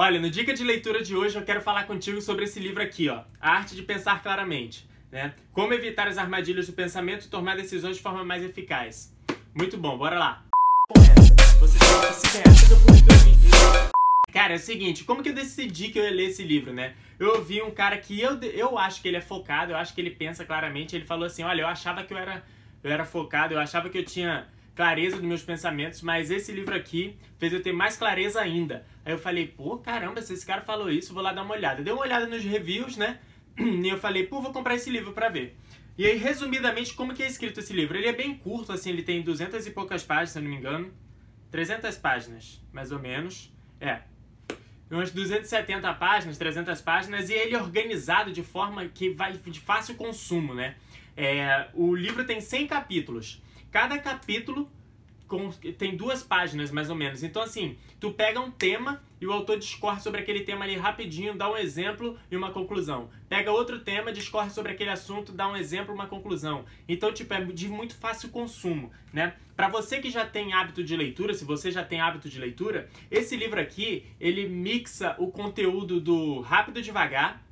Olha, no dica de leitura de hoje eu quero falar contigo sobre esse livro aqui, ó, A Arte de Pensar Claramente, né? Como evitar as armadilhas do pensamento e tomar decisões de forma mais eficaz. Muito bom, bora lá. Cara, é o seguinte, como que eu decidi que eu ia ler esse livro, né? Eu ouvi um cara que eu, eu acho que ele é focado, eu acho que ele pensa claramente, ele falou assim, olha, eu achava que eu era, eu era focado, eu achava que eu tinha clareza dos meus pensamentos, mas esse livro aqui fez eu ter mais clareza ainda. Aí eu falei, pô, caramba, se esse cara falou isso, vou lá dar uma olhada. Dei uma olhada nos reviews, né? E eu falei, pô, vou comprar esse livro pra ver. E aí, resumidamente, como que é escrito esse livro? Ele é bem curto, assim, ele tem duzentas e poucas páginas, se eu não me engano. 300 páginas, mais ou menos. É, umas 270 páginas, 300 páginas, e ele é organizado de forma que vai de fácil consumo, né? É, o livro tem 100 capítulos. Cada capítulo com, tem duas páginas, mais ou menos. Então, assim, tu pega um tema e o autor discorre sobre aquele tema ali rapidinho, dá um exemplo e uma conclusão. Pega outro tema, discorre sobre aquele assunto, dá um exemplo e uma conclusão. Então, tipo, é de muito fácil consumo, né? Para você que já tem hábito de leitura, se você já tem hábito de leitura, esse livro aqui, ele mixa o conteúdo do Rápido Devagar,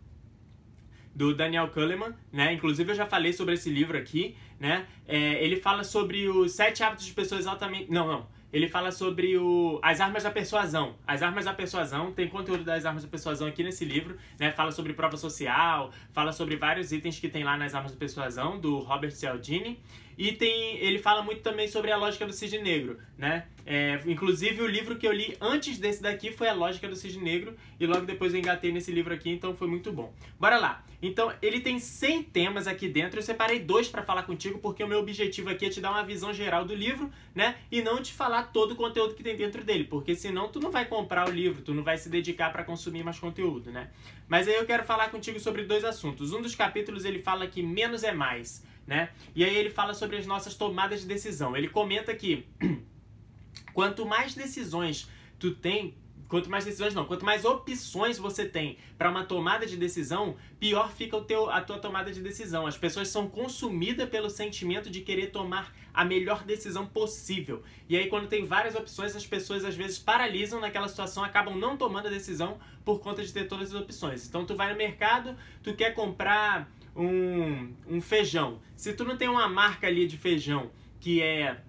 do Daniel Kahneman, né? Inclusive eu já falei sobre esse livro aqui, né? É, ele fala sobre os sete hábitos de pessoas altamente... Não, não. Ele fala sobre o, as armas da persuasão. As armas da persuasão, tem conteúdo das armas da persuasão aqui nesse livro, né? Fala sobre prova social, fala sobre vários itens que tem lá nas armas da persuasão, do Robert Cialdini. E tem, ele fala muito também sobre a lógica do cisne negro, né? É, inclusive o livro que eu li antes desse daqui foi a lógica do cisne negro e logo depois eu engatei nesse livro aqui, então foi muito bom. Bora lá. Então ele tem 100 temas aqui dentro. Eu separei dois para falar contigo porque o meu objetivo aqui é te dar uma visão geral do livro, né? E não te falar todo o conteúdo que tem dentro dele, porque senão tu não vai comprar o livro, tu não vai se dedicar para consumir mais conteúdo, né? Mas aí eu quero falar contigo sobre dois assuntos. Um dos capítulos ele fala que menos é mais né? E aí ele fala sobre as nossas tomadas de decisão. Ele comenta que quanto mais decisões tu tem, quanto mais decisões não, quanto mais opções você tem para uma tomada de decisão, pior fica o teu, a tua tomada de decisão. As pessoas são consumidas pelo sentimento de querer tomar a melhor decisão possível. E aí quando tem várias opções, as pessoas às vezes paralisam naquela situação, acabam não tomando a decisão por conta de ter todas as opções. Então tu vai no mercado, tu quer comprar um, um feijão. Se tu não tem uma marca ali de feijão que é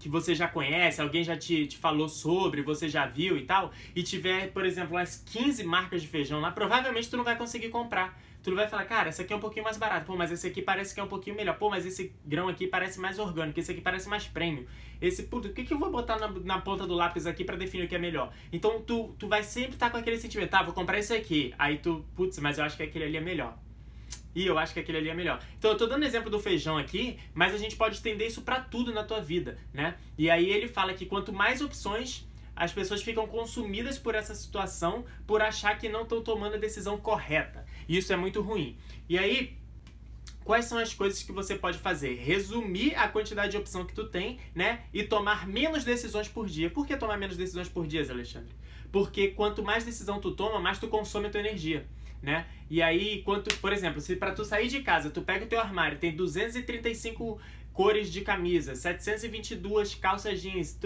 que você já conhece, alguém já te, te falou sobre, você já viu e tal, e tiver, por exemplo, umas 15 marcas de feijão lá, provavelmente tu não vai conseguir comprar. Tu não vai falar, cara, esse aqui é um pouquinho mais barato, pô, mas esse aqui parece que é um pouquinho melhor, pô, mas esse grão aqui parece mais orgânico, esse aqui parece mais prêmio. Esse, puto, o que, que eu vou botar na, na ponta do lápis aqui para definir o que é melhor? Então tu, tu vai sempre estar tá com aquele sentimento, tá, vou comprar esse aqui. Aí tu, putz, mas eu acho que aquele ali é melhor. E eu acho que aquele ali é melhor. Então eu tô dando exemplo do feijão aqui, mas a gente pode estender isso para tudo na tua vida, né? E aí ele fala que quanto mais opções, as pessoas ficam consumidas por essa situação, por achar que não estão tomando a decisão correta. E isso é muito ruim. E aí, quais são as coisas que você pode fazer? Resumir a quantidade de opção que tu tem, né? E tomar menos decisões por dia. Por que tomar menos decisões por dia, Alexandre? Porque quanto mais decisão tu toma, mais tu consome a tua energia né? E aí, quanto, por exemplo, se para tu sair de casa, tu pega o teu armário, tem 235 cores de camisa, 722 calças jeans,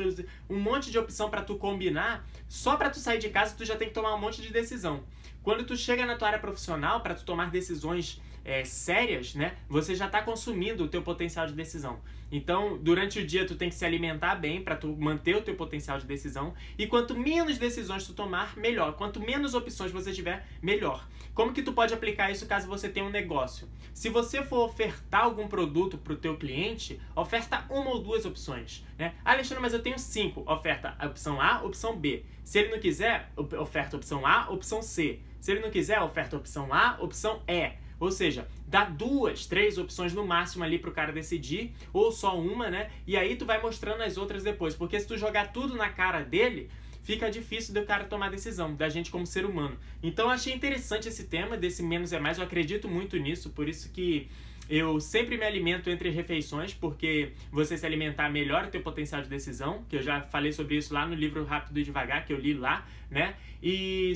um monte de opção para tu combinar, só para tu sair de casa tu já tem que tomar um monte de decisão. Quando tu chega na tua área profissional para tu tomar decisões é, sérias, né, você já está consumindo o teu potencial de decisão. Então, durante o dia tu tem que se alimentar bem para tu manter o teu potencial de decisão e quanto menos decisões tu tomar, melhor. Quanto menos opções você tiver, melhor. Como que tu pode aplicar isso caso você tenha um negócio? Se você for ofertar algum produto para o teu cliente, oferta uma ou duas opções, né? Alexandre, mas eu tenho cinco. Oferta a opção A, opção B. Se ele não quiser, oferta opção A, opção C. Se ele não quiser, oferta opção A, opção E. Ou seja, dá duas, três opções no máximo ali pro cara decidir, ou só uma, né? E aí tu vai mostrando as outras depois. Porque se tu jogar tudo na cara dele, fica difícil do cara tomar decisão, da gente como ser humano. Então achei interessante esse tema desse menos é mais, eu acredito muito nisso, por isso que eu sempre me alimento entre refeições, porque você se alimentar melhora o teu potencial de decisão, que eu já falei sobre isso lá no livro Rápido e Devagar, que eu li lá, né? E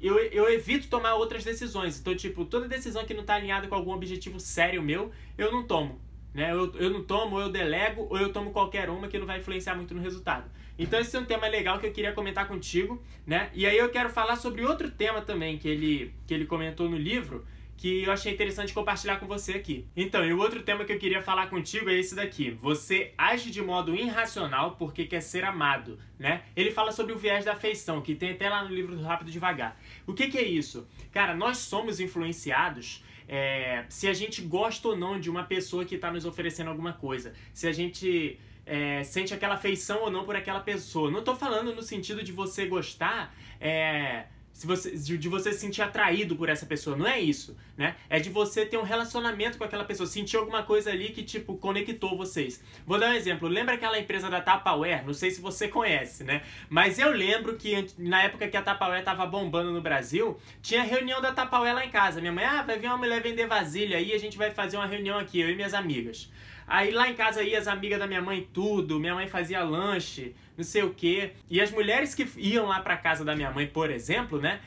eu, eu evito tomar outras decisões. Então, tipo, toda decisão que não está alinhada com algum objetivo sério meu, eu não tomo. Né? Eu, eu não tomo, ou eu delego, ou eu tomo qualquer uma que não vai influenciar muito no resultado. Então esse é um tema legal que eu queria comentar contigo, né? E aí eu quero falar sobre outro tema também que ele, que ele comentou no livro, que eu achei interessante compartilhar com você aqui. Então, e o outro tema que eu queria falar contigo é esse daqui. Você age de modo irracional porque quer ser amado, né? Ele fala sobre o viés da afeição, que tem até lá no livro do Rápido Devagar. O que, que é isso? Cara, nós somos influenciados é, se a gente gosta ou não de uma pessoa que está nos oferecendo alguma coisa. Se a gente é, sente aquela afeição ou não por aquela pessoa. Não estou falando no sentido de você gostar. É, se você, de você se sentir atraído por essa pessoa. Não é isso, né? É de você ter um relacionamento com aquela pessoa, sentir alguma coisa ali que, tipo, conectou vocês. Vou dar um exemplo. Lembra aquela empresa da Tupperware? Não sei se você conhece, né? Mas eu lembro que na época que a Tupperware tava bombando no Brasil, tinha reunião da Tupperware lá em casa. Minha mãe, ah, vai vir uma mulher vender vasilha aí, a gente vai fazer uma reunião aqui, eu e minhas amigas. Aí lá em casa ia as amigas da minha mãe tudo, minha mãe fazia lanche, não sei o quê. E as mulheres que iam lá para casa da minha mãe, por exemplo, né?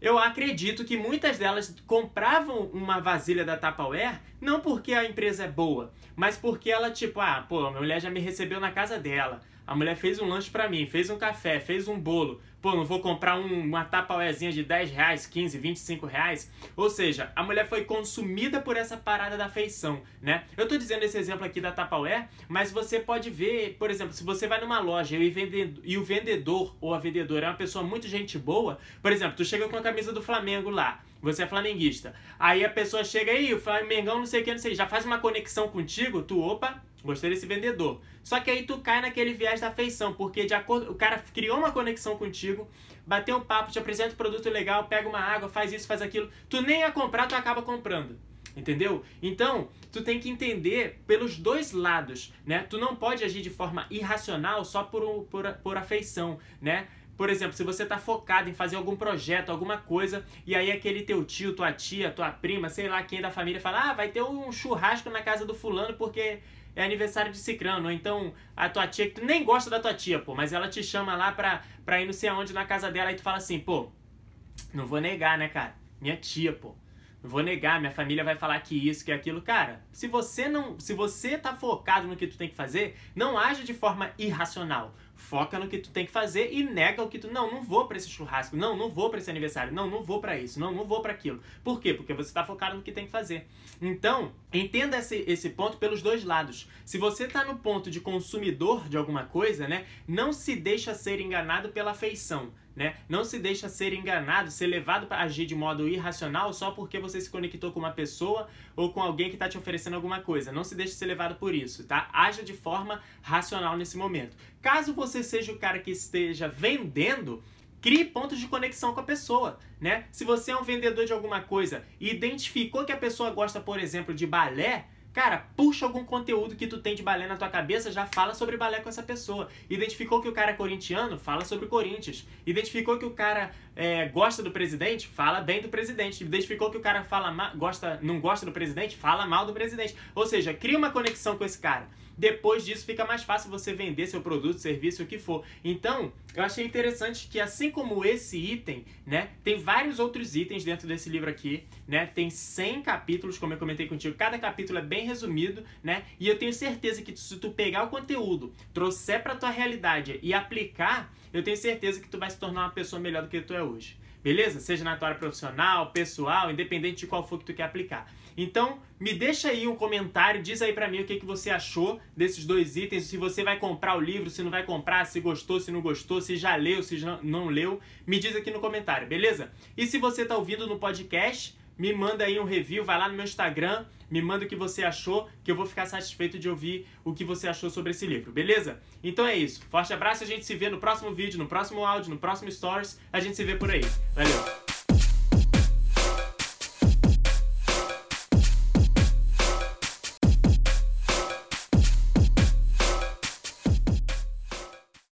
Eu acredito que muitas delas compravam uma vasilha da Tupperware não porque a empresa é boa, mas porque ela tipo, ah, pô, a mulher já me recebeu na casa dela. A mulher fez um lanche para mim, fez um café, fez um bolo. Pô, não vou comprar um, uma tapauezinha de 10 reais, 15, 25 reais. Ou seja, a mulher foi consumida por essa parada da feição, né? Eu tô dizendo esse exemplo aqui da Tapaué, mas você pode ver, por exemplo, se você vai numa loja e o vendedor, ou a vendedora é uma pessoa muito gente boa, por exemplo, tu chega com a camisa do Flamengo lá, você é flamenguista. Aí a pessoa chega aí, o Flamengão não sei o que, não sei, já faz uma conexão contigo, tu, opa, Gostei desse vendedor. Só que aí tu cai naquele viés da afeição, porque de acordo, o cara criou uma conexão contigo, bateu um papo, te apresenta um produto legal, pega uma água, faz isso, faz aquilo. Tu nem ia comprar, tu acaba comprando. Entendeu? Então, tu tem que entender pelos dois lados, né? Tu não pode agir de forma irracional só por, por, por afeição, né? Por exemplo, se você está focado em fazer algum projeto, alguma coisa, e aí aquele teu tio, tua tia, tua prima, sei lá quem da família fala: Ah, vai ter um churrasco na casa do fulano porque é aniversário de cicrano, ou então a tua tia, que tu nem gosta da tua tia, pô, mas ela te chama lá pra, pra ir não sei aonde na casa dela e tu fala assim, pô, não vou negar, né, cara? Minha tia, pô. Não vou negar, minha família vai falar que isso, que aquilo. Cara, se você não. Se você tá focado no que tu tem que fazer, não age de forma irracional foca no que tu tem que fazer e nega o que tu não, não vou para esse churrasco, não, não vou para esse aniversário, não, não vou para isso, não, não vou para aquilo. Por quê? Porque você está focado no que tem que fazer. Então, entenda esse, esse ponto pelos dois lados. Se você está no ponto de consumidor de alguma coisa, né, não se deixa ser enganado pela afeição né? Não se deixa ser enganado, ser levado para agir de modo irracional só porque você se conectou com uma pessoa ou com alguém que está te oferecendo alguma coisa. Não se deixe ser levado por isso, tá? Haja de forma racional nesse momento. Caso você seja o cara que esteja vendendo, crie pontos de conexão com a pessoa, né? Se você é um vendedor de alguma coisa e identificou que a pessoa gosta, por exemplo, de balé, Cara, puxa algum conteúdo que tu tem de balé na tua cabeça, já fala sobre balé com essa pessoa. Identificou que o cara é corintiano? Fala sobre Corinthians. Identificou que o cara é, gosta do presidente? Fala bem do presidente. Identificou que o cara fala gosta, não gosta do presidente? Fala mal do presidente. Ou seja, cria uma conexão com esse cara. Depois disso fica mais fácil você vender seu produto, serviço, o que for. Então, eu achei interessante que assim como esse item, né, tem vários outros itens dentro desse livro aqui, né? Tem 100 capítulos, como eu comentei contigo. Cada capítulo é bem resumido, né? E eu tenho certeza que se tu pegar o conteúdo, trouxer para tua realidade e aplicar, eu tenho certeza que tu vai se tornar uma pessoa melhor do que tu é hoje. Beleza? Seja na tua área profissional, pessoal, independente de qual for que tu quer aplicar. Então, me deixa aí um comentário, diz aí pra mim o que, que você achou desses dois itens, se você vai comprar o livro, se não vai comprar, se gostou, se não gostou, se já leu, se já não leu, me diz aqui no comentário, beleza? E se você tá ouvindo no podcast, me manda aí um review, vai lá no meu Instagram, me manda o que você achou, que eu vou ficar satisfeito de ouvir o que você achou sobre esse livro, beleza? Então é isso. Forte abraço, a gente se vê no próximo vídeo, no próximo áudio, no próximo stories. A gente se vê por aí. Valeu!